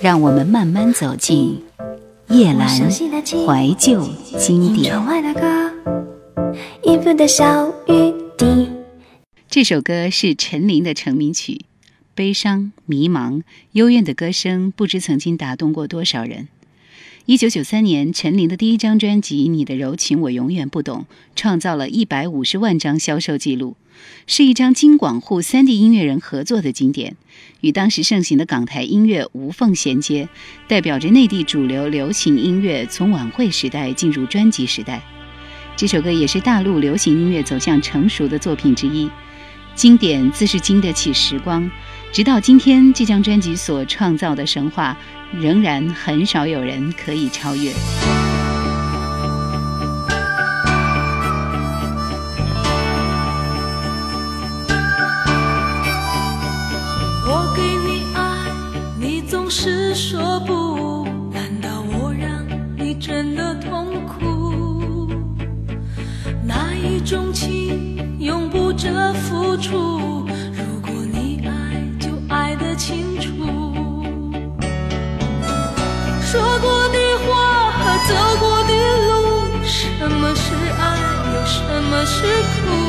让我们慢慢走进叶阑怀旧经典。这首歌是陈琳的成名曲，悲伤、迷茫、幽怨的歌声，不知曾经打动过多少人。一九九三年，陈琳的第一张专辑《你的柔情我永远不懂》创造了一百五十万张销售记录，是一张京广沪三地音乐人合作的经典，与当时盛行的港台音乐无缝衔接，代表着内地主流流行音乐从晚会时代进入专辑时代。这首歌也是大陆流行音乐走向成熟的作品之一，经典自是经得起时光。直到今天，这张专辑所创造的神话，仍然很少有人可以超越。是说不，难道我让你真的痛苦？那一种情，永不折付出。如果你爱，就爱得清楚，说过的话和走过的路，什么是爱，又什么是苦？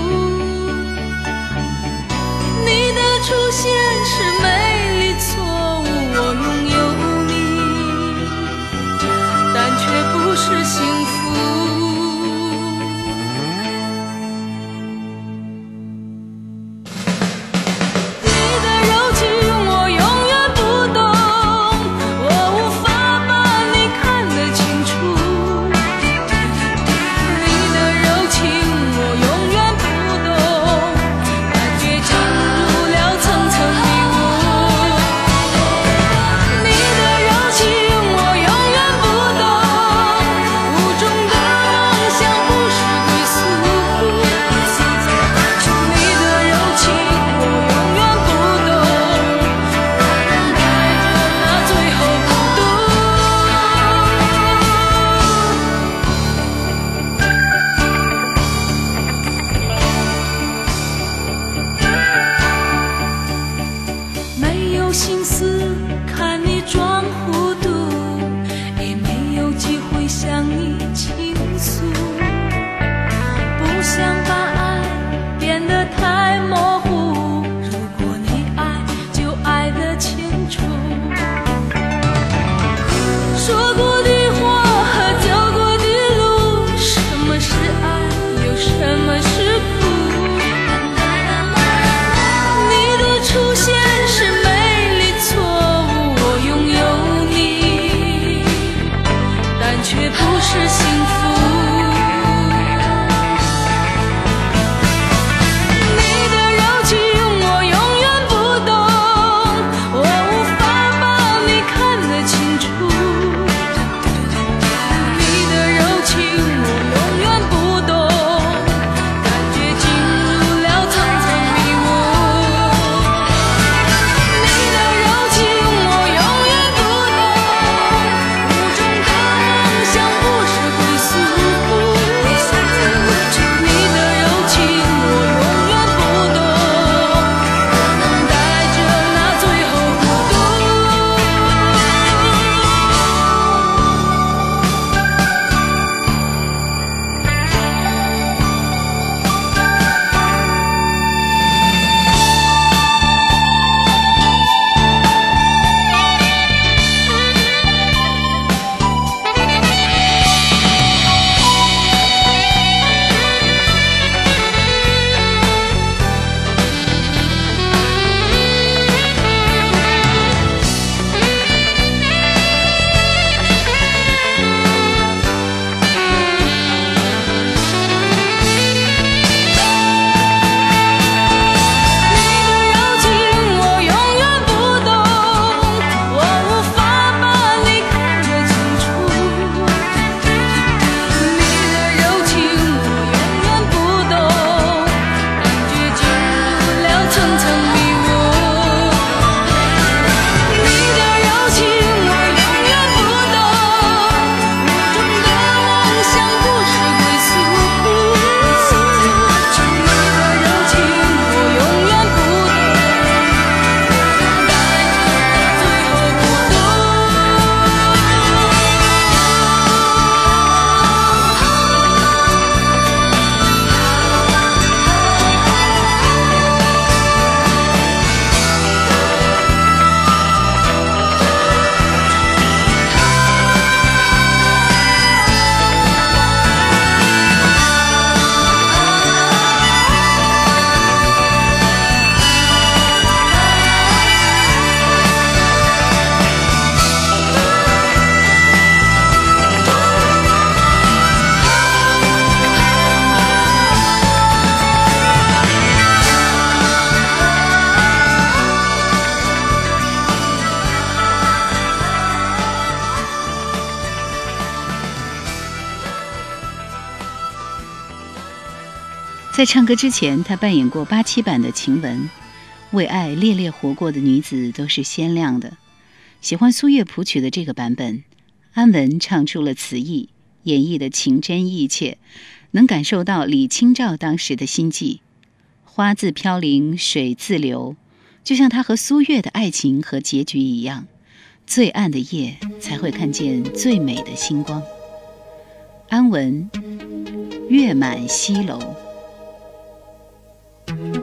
在唱歌之前，她扮演过八七版的晴雯，为爱烈烈活过的女子都是鲜亮的。喜欢苏月谱曲的这个版本，安雯唱出了词意，演绎的情真意切，能感受到李清照当时的心迹。花自飘零水自流，就像他和苏月的爱情和结局一样，最暗的夜才会看见最美的星光。安雯，月满西楼。thank you.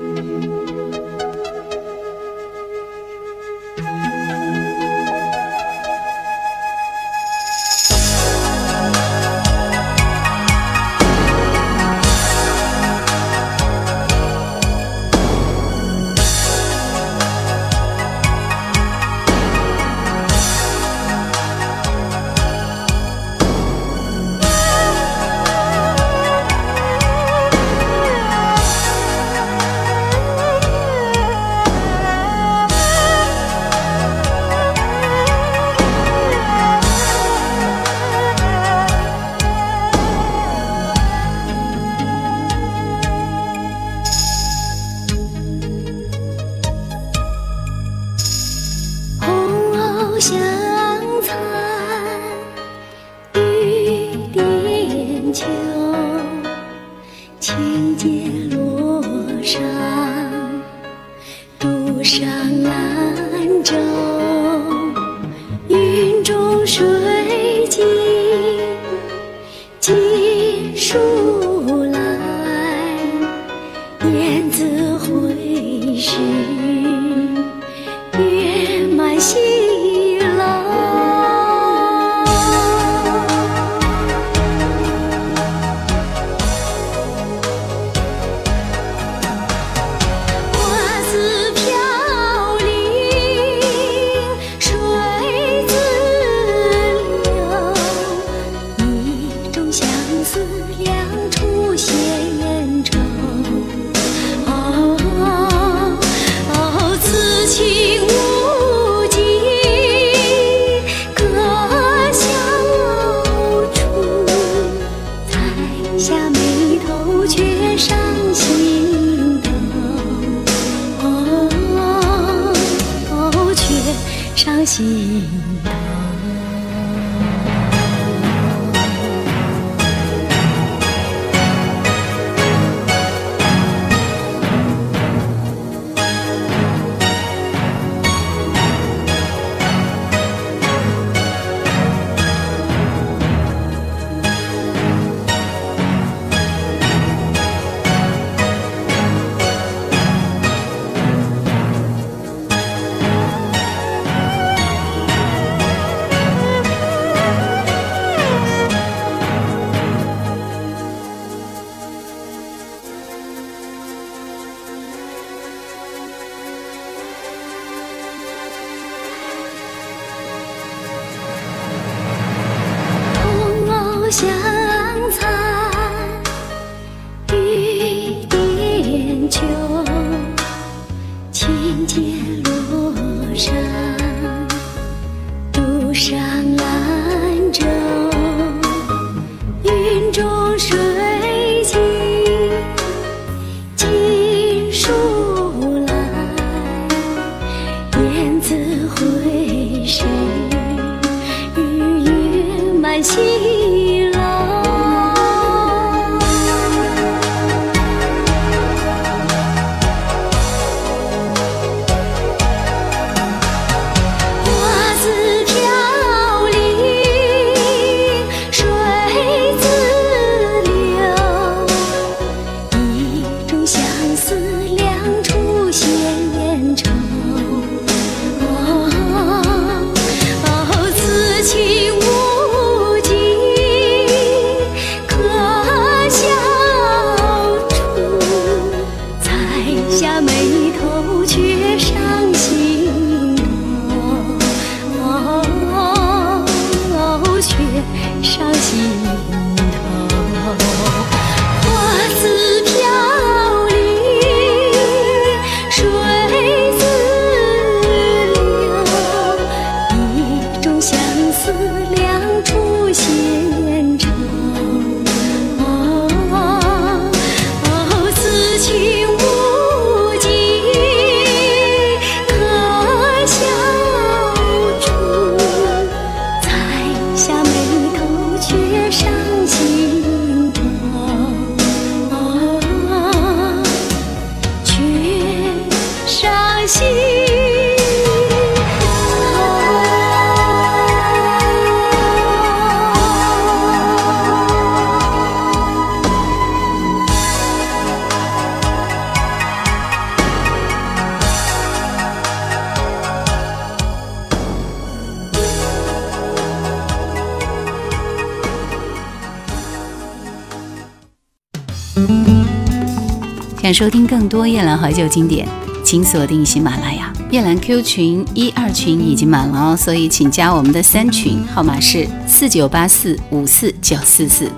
想收听更多夜兰怀旧经典，请锁定喜马拉雅。夜兰 Q 群一二群已经满了哦，所以请加我们的三群，号码是四九八四五四九四四。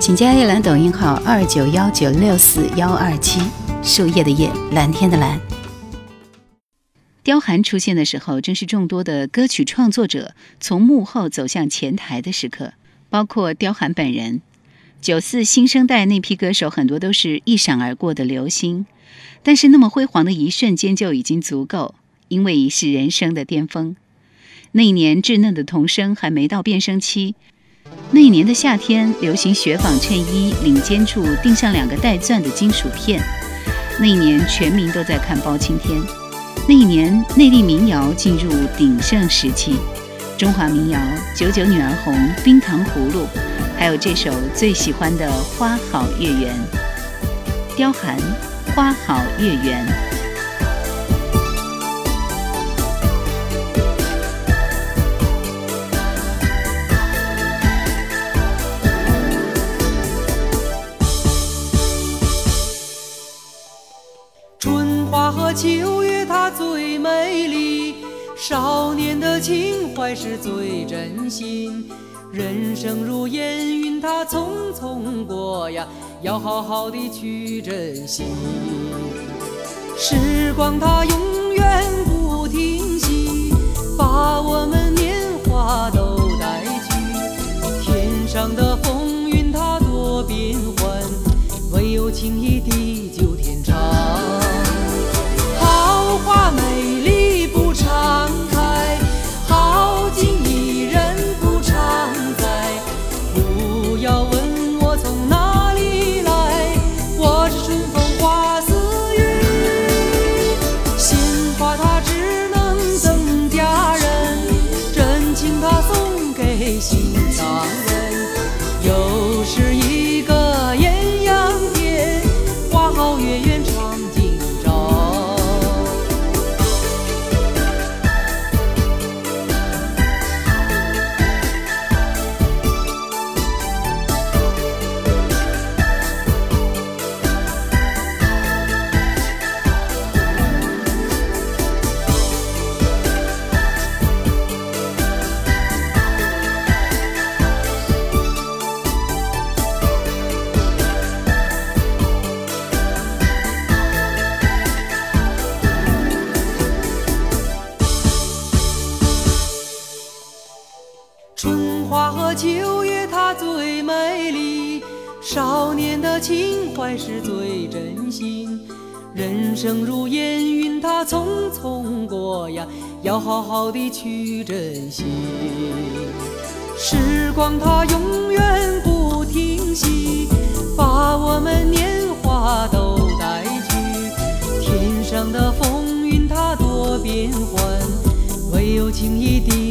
请加夜兰抖音号二九幺九六四幺二七，树叶的叶，蓝天的蓝。刁寒出现的时候，正是众多的歌曲创作者从幕后走向前台的时刻，包括刁寒本人。九四新生代那批歌手，很多都是一闪而过的流星，但是那么辉煌的一瞬间就已经足够，因为已是人生的巅峰。那一年稚嫩的童声还没到变声期，那一年的夏天流行雪纺衬衣，领尖处钉上两个带钻的金属片。那一年全民都在看包青天。那一年内地民谣进入鼎盛时期，中华民谣《九九女儿红》《冰糖葫芦》。还有这首最喜欢的《花好月圆》，刁寒，《花好月圆》。春花和秋月，它最美丽；少年的情怀是最真心。人生如烟云，它匆匆过呀，要好好的去珍惜。时光它永远不停息，把我们年华都带去。天上的风云它多变幻，唯有情谊地要好好的去珍惜。时光它永远不停息，把我们年华都带去。天上的风云它多变幻，唯有情谊地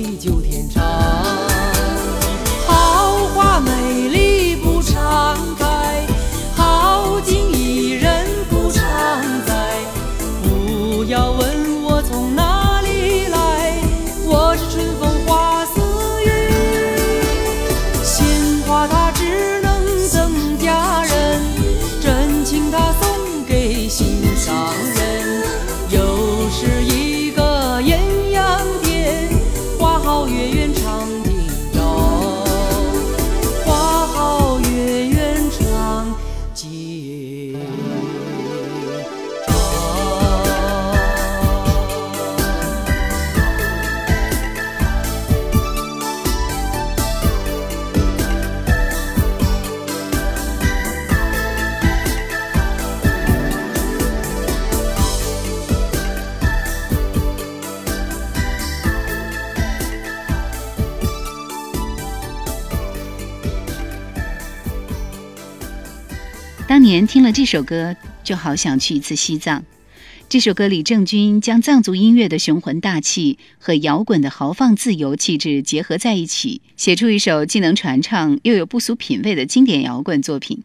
年听了这首歌，就好想去一次西藏。这首歌里，郑钧将藏族音乐的雄浑大气和摇滚的豪放自由气质结合在一起，写出一首既能传唱又有不俗品味的经典摇滚作品。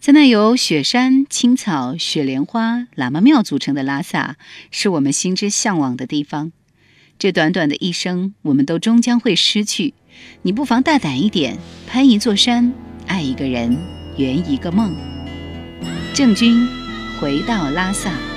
在那由雪山、青草、雪莲花、喇嘛庙组成的拉萨，是我们心之向往的地方。这短短的一生，我们都终将会失去。你不妨大胆一点，攀一座山，爱一个人，圆一个梦。郑钧，《回到拉萨。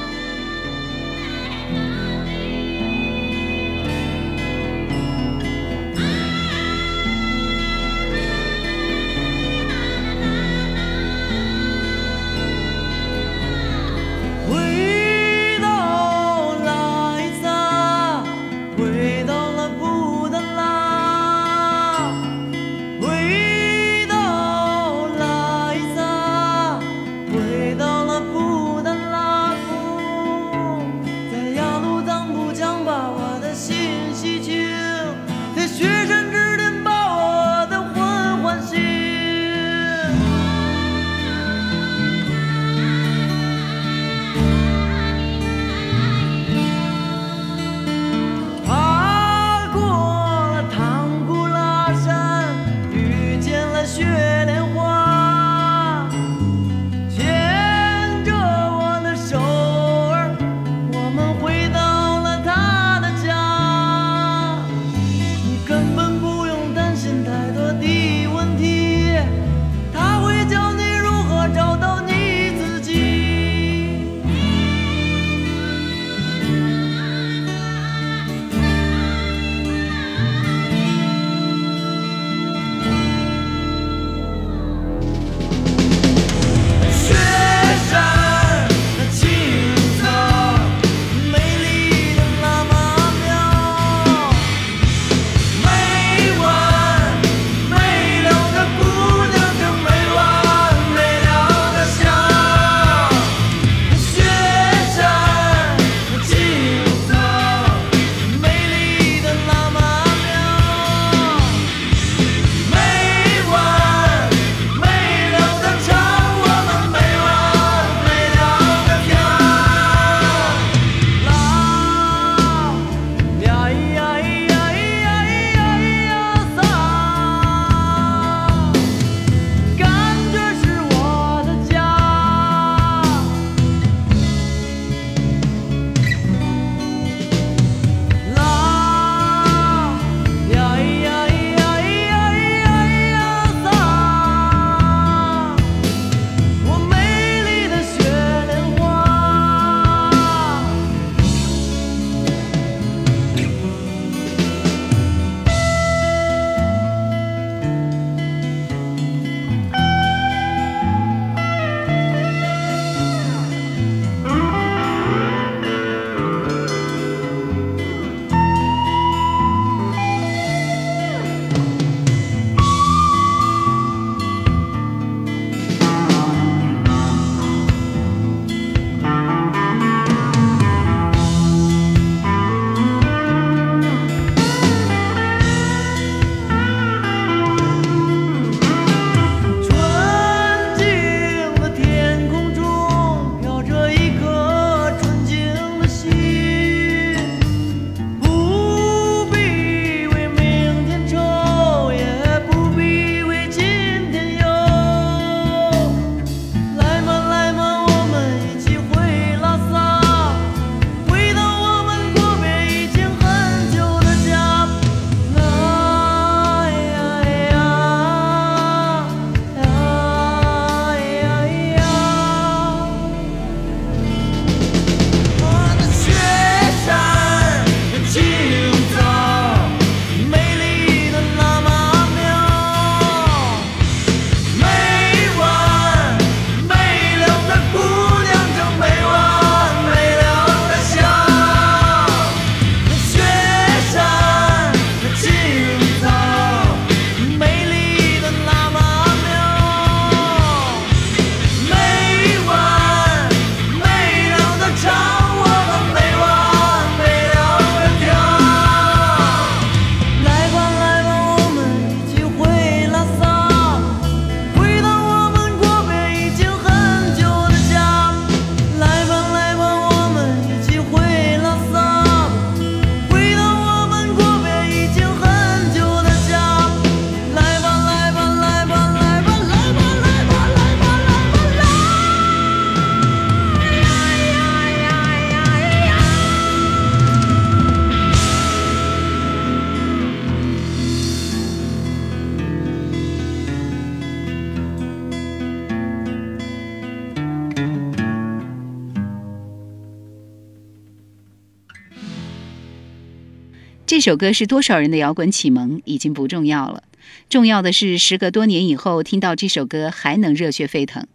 这首歌是多少人的摇滚启蒙已经不重要了，重要的是时隔多年以后听到这首歌还能热血沸腾。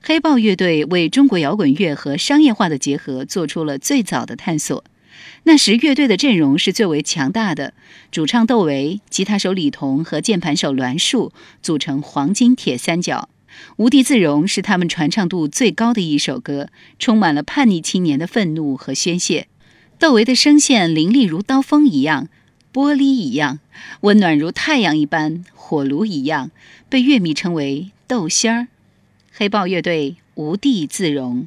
黑豹乐队为中国摇滚乐和商业化的结合做出了最早的探索。那时乐队的阵容是最为强大的，主唱窦唯、吉他手李彤和键盘手栾树组成黄金铁三角。《无地自容》是他们传唱度最高的一首歌，充满了叛逆青年的愤怒和宣泄。窦唯的声线凌厉如刀锋一样，玻璃一样，温暖如太阳一般，火炉一样，被乐迷称为“窦仙儿”。黑豹乐队《无地自容》。